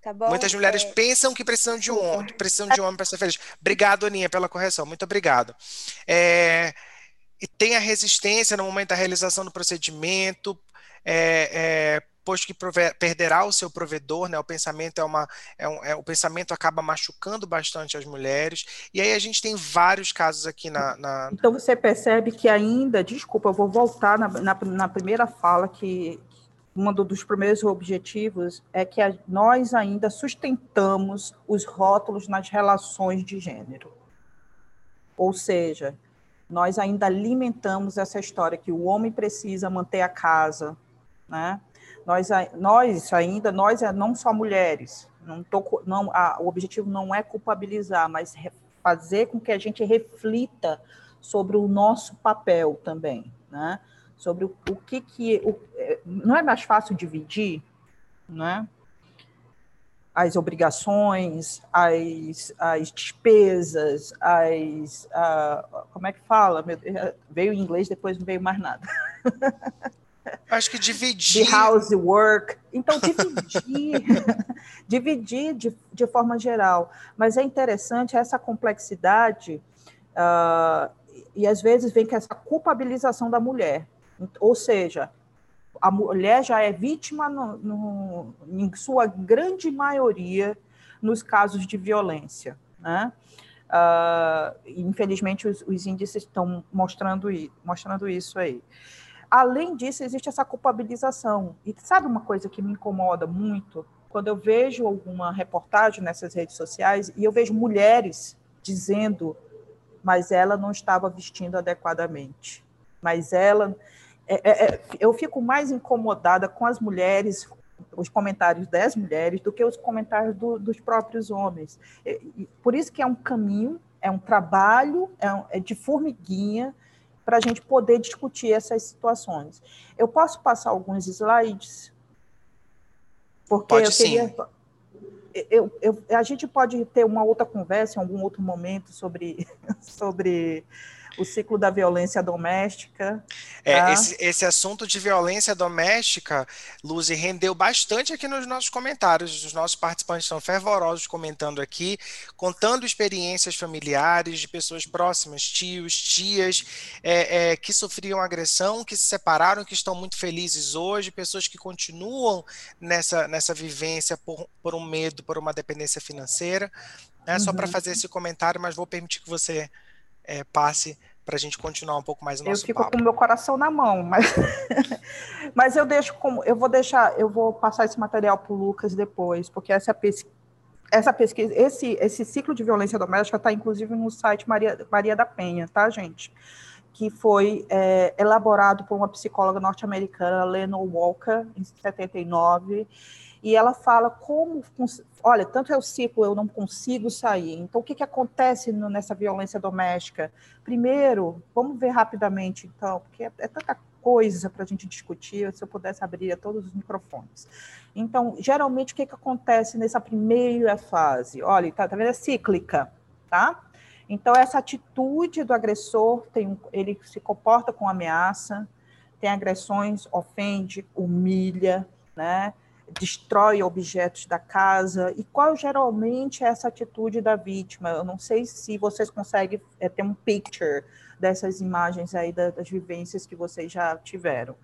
Tá bom? Muitas mulheres É, pensam que precisam de um homem, precisam de um homem para ser feliz. Obrigado, Aninha, pela correção. Muito obrigado. É, e tem a resistência no momento da realização do procedimento, é, é, posto que perderá o seu provedor, né? O pensamento é uma, é um- é- o pensamento acaba machucando bastante as mulheres. E aí a gente tem vários casos aqui na, na- Então você percebe que ainda, desculpa, eu vou voltar na, na, na primeira fala, que um do- dos primeiros objetivos é que a- nós ainda sustentamos os rótulos nas relações de gênero. Ou seja, nós ainda alimentamos essa história que o homem precisa manter a casa, né? Nós, nós ainda, nós é não só mulheres, não tô, não, a- o objetivo não é culpabilizar, mas re- fazer com que a gente reflita sobre o nosso papel também, né? Sobre o, o que que o, é, não é mais fácil dividir, né? As obrigações, as, as despesas, as como é que fala? Meu Deus, veio em inglês, depois não veio mais nada. [LAUGHS] acho que de dividir. housework. Então, dividir, [LAUGHS] dividir de, de forma geral. Mas é interessante essa complexidade, ah, e às vezes vem com essa culpabilização da mulher. Ou seja, a mulher já é vítima, no, no- em sua grande maioria, nos casos de violência. Né? Ah, infelizmente, os, os índices estão mostrando, mostrando isso aí. Além disso, existe essa culpabilização. E sabe uma coisa que me incomoda muito? Quando eu vejo alguma reportagem nessas redes sociais e eu vejo mulheres dizendo, mas ela não estava vestindo adequadamente. Mas ela. é- é- é- eu fico mais incomodada com as mulheres, os comentários das mulheres, do que os comentários do- dos próprios homens. E Por isso que é um caminho, é um trabalho, é, um- é de formiguinha para a gente poder discutir essas situações. Eu posso passar alguns slides? Porque Pode eu queria. Eu, eu- a gente pode ter uma outra conversa em algum outro momento sobre, [LAUGHS] sobre o ciclo da violência doméstica. É, tá? esse, esse assunto de violência doméstica, Luzi, rendeu bastante aqui nos nossos comentários. Os nossos participantes estão fervorosos comentando aqui, contando experiências familiares de pessoas próximas, tios, tias, é, é, que sofriam agressão, que se separaram, que estão muito felizes hoje, pessoas que continuam nessa, nessa vivência por, por um medo, por uma dependência financeira. É só para Uhum. fazer esse comentário, mas vou permitir que você é, passe para a gente continuar um pouco mais o Eu nosso fico papo. com o meu coração na mão, mas, [LAUGHS] mas eu deixo como eu vou deixar, eu vou passar esse material para o Lucas depois, porque essa pesquisa, essa pesquisa, esse, esse ciclo de violência doméstica está inclusive no site Maria, Maria da Penha, tá, gente? Que foi é, elaborado por uma psicóloga norte-americana, Lenore Walker, em 79, e ela fala como, olha, tanto é o ciclo, eu não consigo sair. Então, o que, que acontece no- nessa violência doméstica? Primeiro, vamos ver rapidamente, então, porque é, é tanta coisa para a gente discutir, se eu pudesse abrir todos os microfones. Então, geralmente, o que, que acontece nessa primeira fase? Olha, tá, tá vendo? É cíclica, tá? Então, essa atitude do agressor, tem, ele se comporta com ameaça, tem agressões, ofende, humilha, né? Destrói objetos da casa. E qual geralmente é essa atitude da vítima? Eu não sei se vocês conseguem é, ter um picture dessas imagens aí das, das vivências que vocês já tiveram.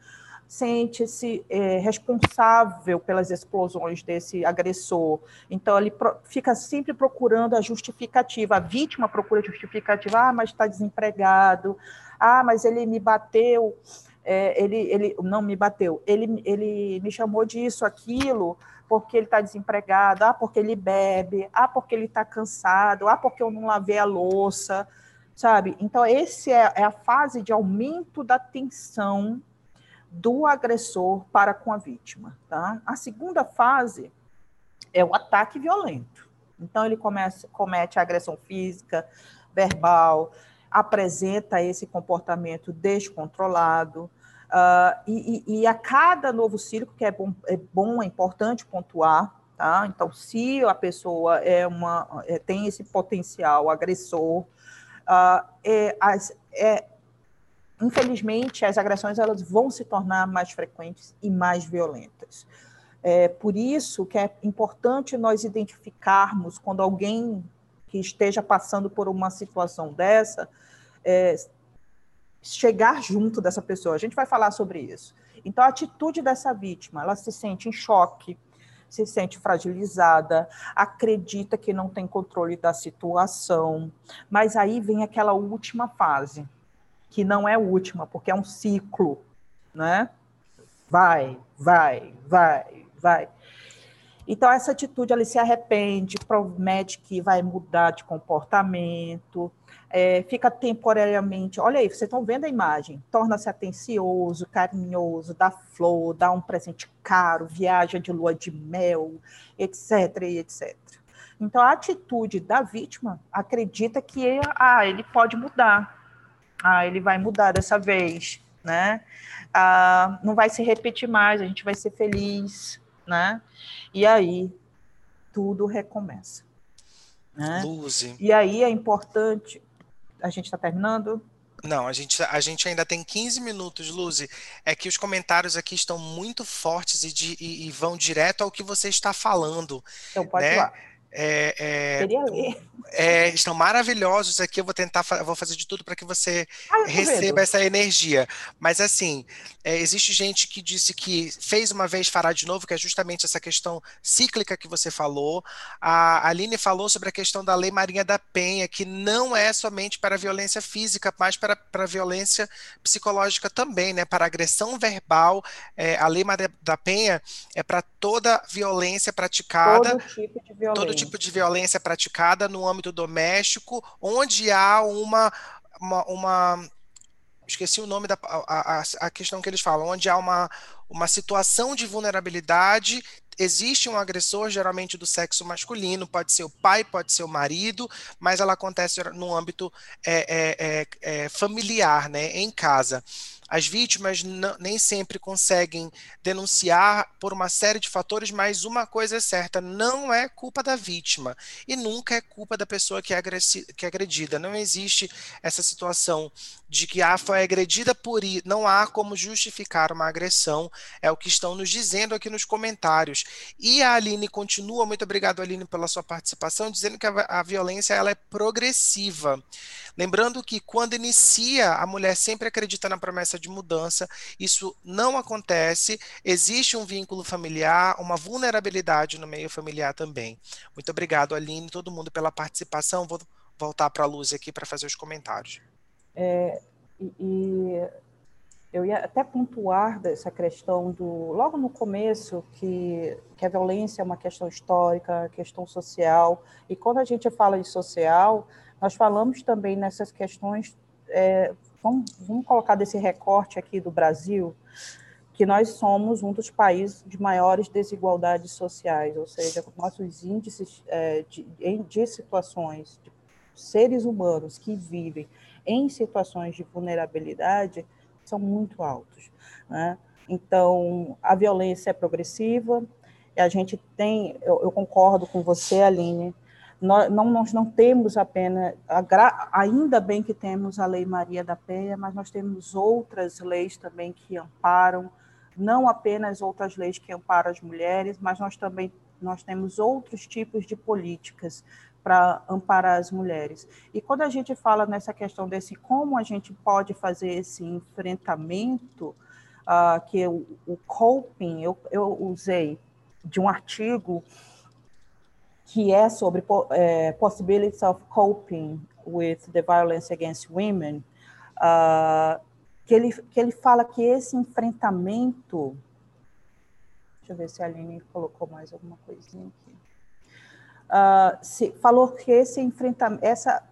Sente-se é, responsável pelas explosões desse agressor. Então, ele pro, fica sempre procurando a justificativa. A vítima procura justificativa. Ah, mas está desempregado. Ah, mas ele me bateu é, ele, ele não me bateu, ele, ele me chamou disso, aquilo, porque ele está desempregado, ah, porque ele bebe, ah, porque ele está cansado, ah, porque eu não lavei a louça, sabe? Então, esse é, é a fase de aumento da tensão do agressor para com a vítima, tá? A segunda fase é o ataque violento. Então, ele começa, comete agressão física, verbal, apresenta esse comportamento descontrolado. Uh, e, e, a cada novo ciclo, que é bom, é bom, é importante pontuar, tá? Então, se a pessoa é uma, é, tem esse potencial agressor, uh, é, as, é, infelizmente, as agressões elas vão se tornar mais frequentes e mais violentas. É por isso que é importante nós identificarmos quando alguém que esteja passando por uma situação dessa, é, chegar junto dessa pessoa. A gente vai falar sobre isso. Então, a atitude dessa vítima, ela se sente em choque, se sente fragilizada, acredita que não tem controle da situação, mas aí vem aquela última fase, que não é última, porque é um ciclo, né? Vai, vai, vai, vai. Então, essa atitude, ele se arrepende, promete que vai mudar de comportamento, é, fica temporariamente. Olha aí, vocês estão vendo a imagem, torna-se atencioso, carinhoso, dá flor, dá um presente caro, viaja de lua de mel, etc, etc. Então, a atitude da vítima acredita que ah, ele pode mudar, ah, ele vai mudar dessa vez, né? Ah, não vai se repetir mais, a gente vai ser feliz, né? E aí tudo recomeça. Né? Luze. E aí é importante. A gente está terminando? Não, a gente, a gente ainda tem 15 minutos, Luzi. É que os comentários aqui estão muito fortes e, de, e, e vão direto ao que você está falando. Então pode né? ir lá. É, é, é, estão maravilhosos aqui. Eu vou tentar, vou fazer de tudo para que você Ah, receba vendo. essa energia. Mas assim, é, existe gente que disse que fez uma vez fará de novo, que é justamente essa questão cíclica que você falou. A Aline falou sobre a questão da Lei Marinha da Penha, que não é somente para violência física, mas para, para a violência psicológica também, né? Para agressão verbal. É, a Lei Maria da Penha é para toda violência praticada Todo tipo de violência. Tipo de violência praticada no âmbito doméstico, onde há uma, uma, uma- esqueci o nome da a, a- a questão que eles falam, onde há uma, uma situação de vulnerabilidade, existe um agressor, geralmente do sexo masculino, pode ser o pai, pode ser o marido, mas ela acontece no âmbito é, é, é, é, familiar, né, em casa. As vítimas nem sempre conseguem denunciar por uma série de fatores, mas uma coisa é certa, não é culpa da vítima e nunca é culpa da pessoa que é, que é agredida. Não existe essa situação de que ah, foi agredida por i, não há como justificar uma agressão, é o que estão nos dizendo aqui nos comentários. E a Aline continua, muito obrigado Aline pela sua participação, dizendo que a, a violência ela é progressiva. Lembrando que quando inicia, a mulher sempre acredita na promessa de mudança, isso não acontece, existe um vínculo familiar, uma vulnerabilidade no meio familiar também. Muito obrigado, Aline, todo mundo pela participação. Vou voltar para a Luz aqui para fazer os comentários. E, e eu ia até pontuar dessa questão do logo no começo que, que a violência é uma questão histórica, questão social. E quando a gente fala de social, nós falamos também nessas questões. é, vamos, vamos colocar desse recorte aqui do Brasil, que nós somos um dos países de maiores desigualdades sociais, ou seja, nossos índices é, de, de situações de seres humanos que vivem em situações de vulnerabilidade são muito altos. Né? Então, a violência é progressiva, a gente tem, eu, eu concordo com você, Aline, nós não, nós não temos apenas, ainda bem que temos a Lei Maria da Penha, mas nós temos outras leis também que amparam, não apenas outras leis que amparam as mulheres, mas nós também nós temos outros tipos de políticas para amparar as mulheres. E quando a gente fala nessa questão desse como a gente pode fazer esse enfrentamento, uh, que o, o coping, eu, eu usei de um artigo que é sobre é, possibilities of coping with the violence against women, uh, que, ele, que ele fala que esse enfrentamento, deixa eu ver se a Aline colocou mais alguma coisinha aqui, uh, se, falou que esse enfrentamento, essa,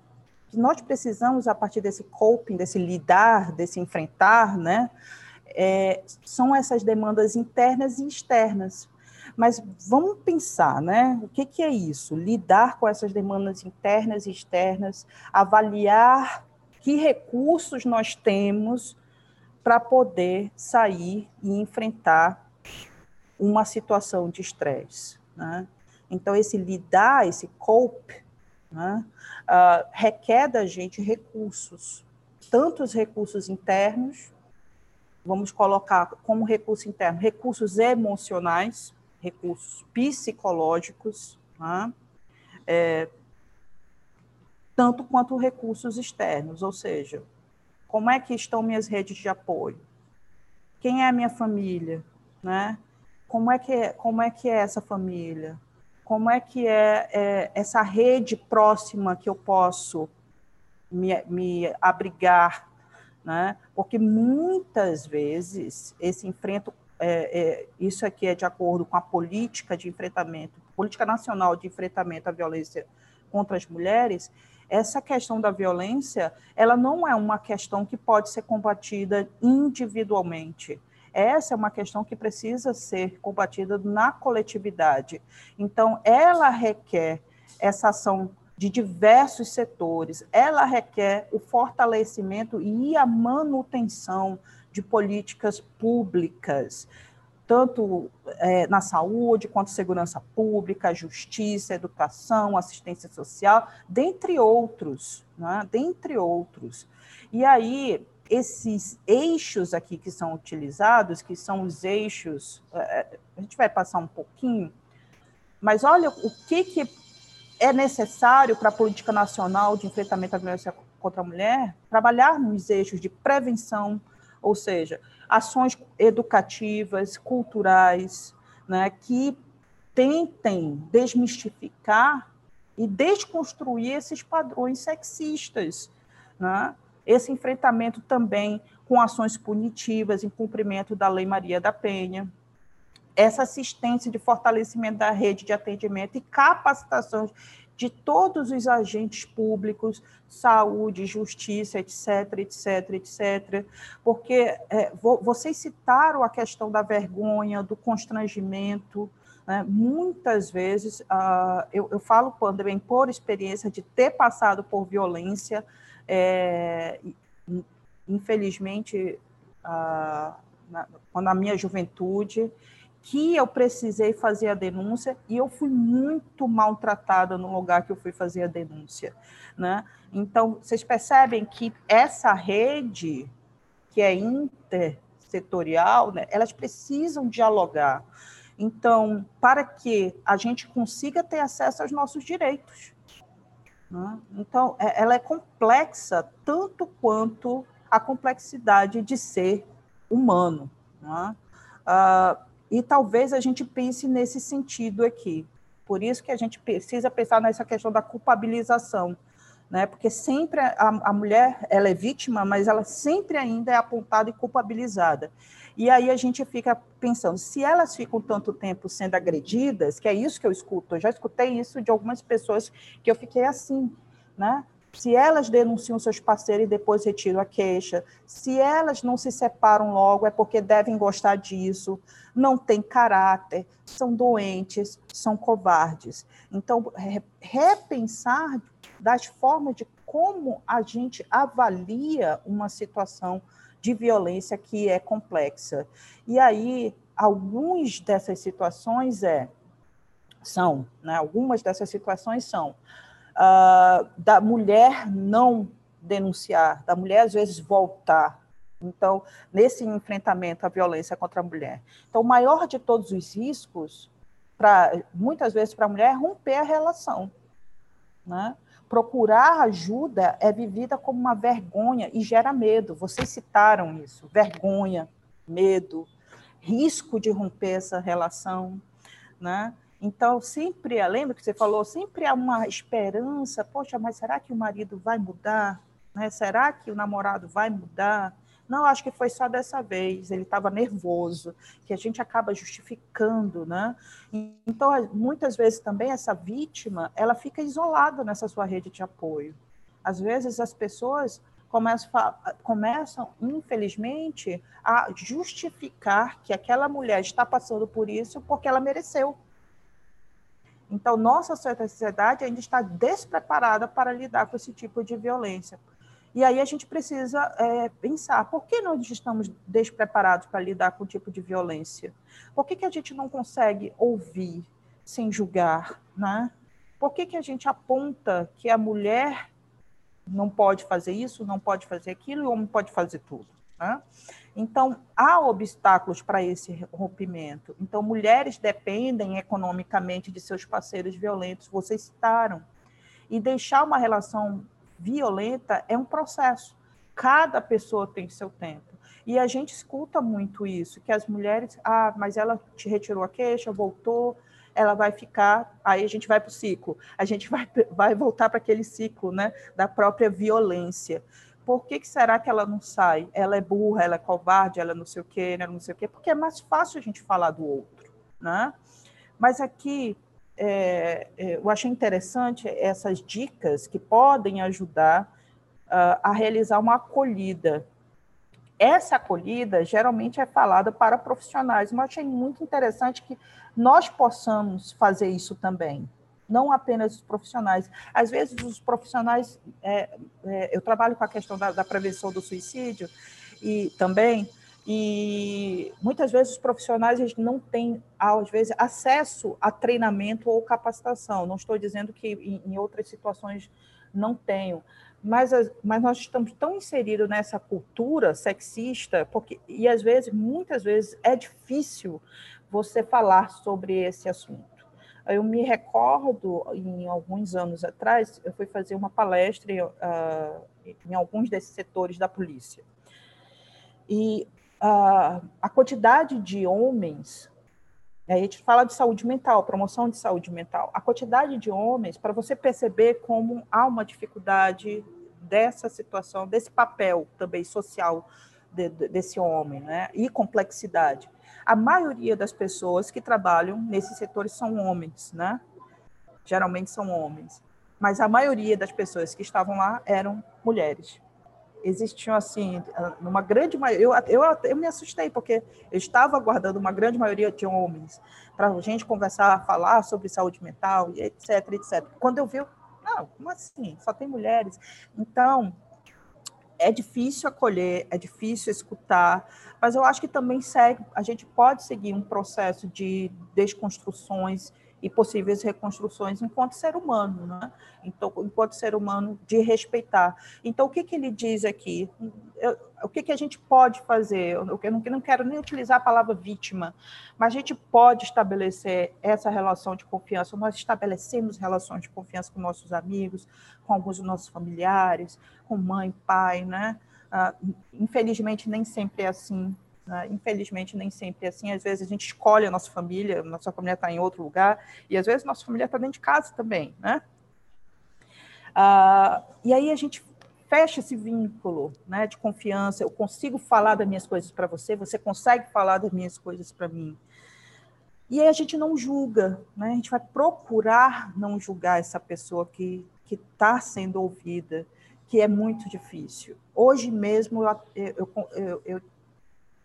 que nós precisamos a partir desse coping, desse lidar, desse enfrentar, né, é, são essas demandas internas e externas. Mas vamos pensar, né? O que, que é isso? Lidar com essas demandas internas e externas, avaliar que recursos nós temos para poder sair e enfrentar uma situação de estresse. Né? Então, esse lidar, esse cope, né, uh, requer da gente recursos, tanto os recursos internos, vamos colocar como recurso interno, recursos emocionais, recursos psicológicos, né? é, tanto quanto recursos externos, ou seja, como é que estão minhas redes de apoio? Quem é a minha família? Né? Como, é que é, como é que é essa família? Como é que é, é essa rede próxima que eu posso me, me abrigar? Né? Porque muitas vezes esse enfrento, é, é, isso aqui é de acordo com a política de enfrentamento, política nacional de enfrentamento à violência contra as mulheres, essa questão da violência, ela não é uma questão que pode ser combatida individualmente. Essa é uma questão que precisa ser combatida na coletividade. Então, ela requer essa ação de diversos setores, ela requer o fortalecimento e a manutenção de políticas públicas, tanto é, na saúde, quanto segurança pública, justiça, educação, assistência social, dentre outros, né? dentre outros. E aí, esses eixos aqui que são utilizados, que são os eixos, é, é, a gente vai passar um pouquinho, mas olha o que, que é necessário para a política nacional de enfrentamento à violência contra a mulher, trabalhar nos eixos de prevenção, ou seja, ações educativas, culturais, né, que tentem desmistificar e desconstruir esses padrões sexistas. Né? Esse enfrentamento também com ações punitivas em cumprimento da Lei Maria da Penha, essa assistência de fortalecimento da rede de atendimento e capacitação de todos os agentes públicos, saúde, justiça, etc., etc., etc., porque é, vocês citaram a questão da vergonha, do constrangimento, né? muitas vezes, uh, eu, eu, falo também por experiência de ter passado por violência, é, infelizmente, uh, na, na minha juventude, que eu precisei fazer a denúncia e eu fui muito maltratada no lugar que eu fui fazer a denúncia, né? Então, vocês percebem que essa rede que é intersetorial, né, elas precisam dialogar. Então, para que a gente consiga ter acesso aos nossos direitos. Né? Então, é, ela é complexa tanto quanto a complexidade de ser humano. Né? Uh, e talvez a gente pense nesse sentido aqui. Por isso que a gente precisa pensar nessa questão da culpabilização, né? Porque sempre a, a mulher ela é vítima, mas ela sempre ainda é apontada e culpabilizada. E aí a gente fica pensando, se elas ficam tanto tempo sendo agredidas, que é isso que eu escuto, eu já escutei isso de algumas pessoas que eu fiquei assim, né? Se elas denunciam seus parceiros e depois retiram a queixa, se elas não se separam logo é porque devem gostar disso, não têm caráter, são doentes, são covardes. Então, repensar das formas de como a gente avalia uma situação de violência que é complexa. E aí, algumas dessas situações é, são, né, algumas dessas situações são uh, da mulher não denunciar, da mulher às vezes voltar. Então, nesse enfrentamento à violência contra a mulher. Então, o maior de todos os riscos, pra, muitas vezes para a mulher, é romper a relação. Né? Procurar ajuda é vivida como uma vergonha e gera medo. Vocês citaram isso: vergonha, medo, risco de romper essa relação. Né? Então, sempre, lembra que você falou, sempre há uma esperança, poxa, mas será que o marido vai mudar? Né? Será que o namorado vai mudar? Não, acho que foi só dessa vez, ele estava nervoso, que a gente acaba justificando, né? Então, muitas vezes também essa vítima, ela fica isolada nessa sua rede de apoio. Às vezes as pessoas começam, começam, infelizmente, a justificar que aquela mulher está passando por isso porque ela mereceu. Então, nossa sociedade ainda está despreparada para lidar com esse tipo de violência. E aí a gente precisa é, pensar, por que nós estamos despreparados para lidar com o tipo de violência? Por que, que a gente não consegue ouvir sem julgar? Né? Por que, que a gente aponta que a mulher não pode fazer isso, não pode fazer aquilo, e o homem pode fazer tudo? Né? Então, há obstáculos para esse rompimento. Então, mulheres dependem economicamente de seus parceiros violentos, vocês citaram. E deixar uma relação violenta é um processo. Cada pessoa tem seu tempo. E a gente escuta muito isso, que as mulheres, ah, mas ela te retirou a queixa, voltou, ela vai ficar, aí a gente vai para o ciclo, a gente vai, [LAUGHS] vai voltar para aquele ciclo né, da própria violência. Por que, que será que ela não sai? Ela é burra, ela é covarde, ela não sei o quê, ela não sei o quê, porque é mais fácil a gente falar do outro. Né? Mas aqui é, é, eu achei interessante essas dicas que podem ajudar uh, a realizar uma acolhida. Essa acolhida geralmente é falada para profissionais, mas achei muito interessante que nós possamos fazer isso também, não apenas os profissionais. Às vezes, os profissionais, é, é, eu trabalho com a questão da, da prevenção do suicídio e também, e muitas vezes os profissionais eles não têm, às vezes, acesso a treinamento ou capacitação. Não estou dizendo que em, outras situações não tenham, mas, mas nós estamos tão inseridos nessa cultura sexista, porque, e às vezes, muitas vezes, é difícil você falar sobre esse assunto. Eu me recordo, em alguns anos atrás, eu fui fazer uma palestra uh, em alguns desses setores da polícia. E a, a quantidade de homens, a gente fala de saúde mental, promoção de saúde mental, a quantidade de homens, para você perceber como há uma dificuldade dessa situação, desse papel também social de, de, desse homem, né? e complexidade. A maioria das pessoas que trabalham nesses setores são homens, né? geralmente são homens, mas a maioria das pessoas que estavam lá eram mulheres existiam assim, uma grande maioria, eu, eu, eu me assustei, porque eu estava aguardando uma grande maioria de homens para a gente conversar, falar sobre saúde mental, etc, etc. Quando eu vi, não, como assim? Só tem mulheres. Então, é difícil acolher, é difícil escutar, mas eu acho que também segue, a gente pode seguir um processo de desconstruções, e possíveis reconstruções enquanto ser humano, né? então, enquanto ser humano de respeitar. Então, o que, que ele diz aqui? Eu, o que, que a gente pode fazer? Eu, eu, não, eu não quero nem utilizar a palavra vítima, mas a gente pode estabelecer essa relação de confiança. Nós estabelecemos relações de confiança com nossos amigos, com alguns dos nossos familiares, com mãe, pai, né? Ah, infelizmente, nem sempre é assim. Né? Infelizmente, nem sempre é assim. Às vezes a gente escolhe a nossa família, nossa família está em outro lugar, e às vezes nossa família está dentro de casa também. Né? Ah, e aí a gente fecha esse vínculo né, de confiança. Eu consigo falar das minhas coisas para você, você consegue falar das minhas coisas para mim. E aí a gente não julga, né? a gente vai procurar não julgar essa pessoa que está sendo ouvida, que é muito difícil. Hoje mesmo eu, eu, eu, eu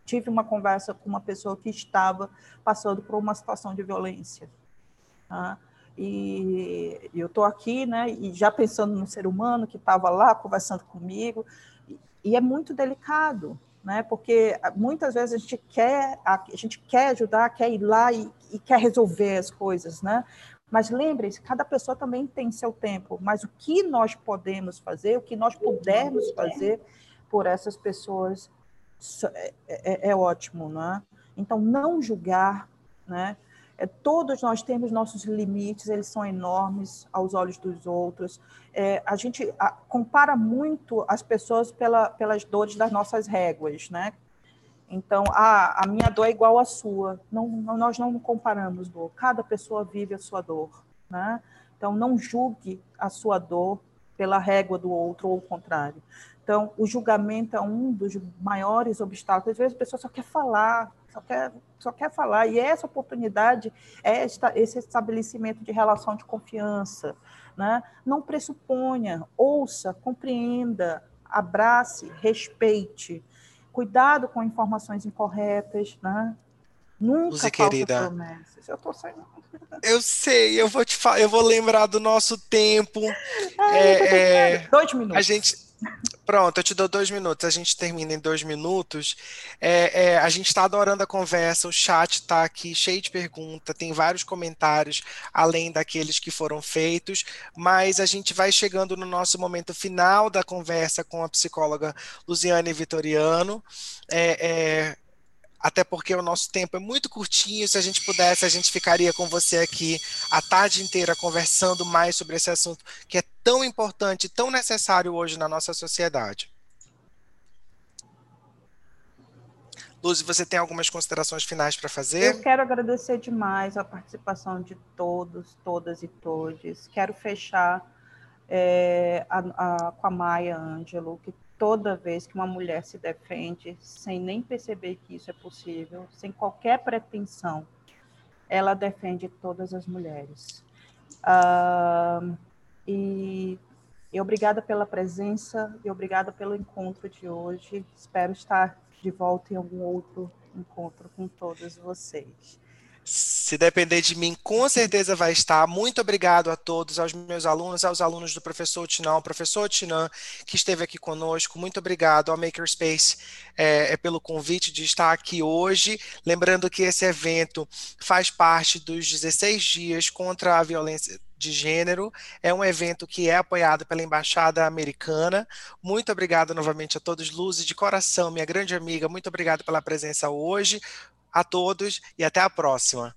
tive uma conversa com uma pessoa que estava passando por uma situação de violência. Tá? E eu estou aqui, né, e já pensando no ser humano que estava lá conversando comigo, e, é muito delicado, né? Porque muitas vezes a gente quer, a gente quer ajudar, quer ir lá e, e quer resolver as coisas, né? Mas lembre-se, cada pessoa também tem seu tempo. Mas o que nós podemos fazer, o que nós pudermos fazer por essas pessoas é, é, é ótimo, né? Então, não julgar, né? É, todos nós temos nossos limites, eles são enormes aos olhos dos outros. É, a gente a, compara muito as pessoas pela, pelas dores das nossas réguas, né? Então, a, minha dor é igual à sua. Não, não, nós não comparamos dor. Cada pessoa vive a sua dor, né? Então, não julgue a sua dor pela régua do outro ou o contrário. Então, o julgamento é um dos maiores obstáculos. Às vezes a pessoa só quer falar, só quer, só quer falar. E essa oportunidade é esta, esse estabelecimento de relação de confiança. Né? Não pressuponha, ouça, compreenda, abrace, respeite. Cuidado com informações incorretas, né? Nunca Luzi, querida. promessas. Eu tô saindo. Eu sei, eu vou te falar, eu vou lembrar do nosso tempo. [LAUGHS] Ai, É, é, Dois minutos. a gente. Pronto, eu te dou dois minutos. A gente termina em dois minutos. É, é, a gente está adorando a conversa, o chat está aqui cheio de perguntas, tem vários comentários, além daqueles que foram feitos, mas a gente vai chegando no nosso momento final da conversa com a psicóloga Luziane Vitoriano. É, é, até porque o nosso tempo é muito curtinho. Se a gente pudesse, a gente ficaria com você aqui a tarde inteira conversando mais sobre esse assunto que é tão importante, tão necessário hoje na nossa sociedade. Luz, você tem algumas considerações finais para fazer? Eu quero agradecer demais a participação de todos, todas e todes. Quero fechar é, a, a, com a Maia Ângelo, que toda vez que uma mulher se defende, sem nem perceber que isso é possível, sem qualquer pretensão, ela defende todas as mulheres. Ah, e, e obrigada pela presença e obrigada pelo encontro de hoje. Espero estar de volta em algum outro encontro com todos vocês. Se depender de mim, com certeza vai estar. Muito obrigado a todos, aos meus alunos, aos alunos do professor Tinan, professor Tinan, que esteve aqui conosco. Muito obrigado ao Makerspace é, é, pelo convite de estar aqui hoje. Lembrando que esse evento faz parte dos 16 dias contra a violência de gênero. É um evento que é apoiado pela Embaixada Americana. Muito obrigado novamente a todos. Luz, de coração, minha grande amiga, muito obrigado pela presença hoje a todos e até a próxima.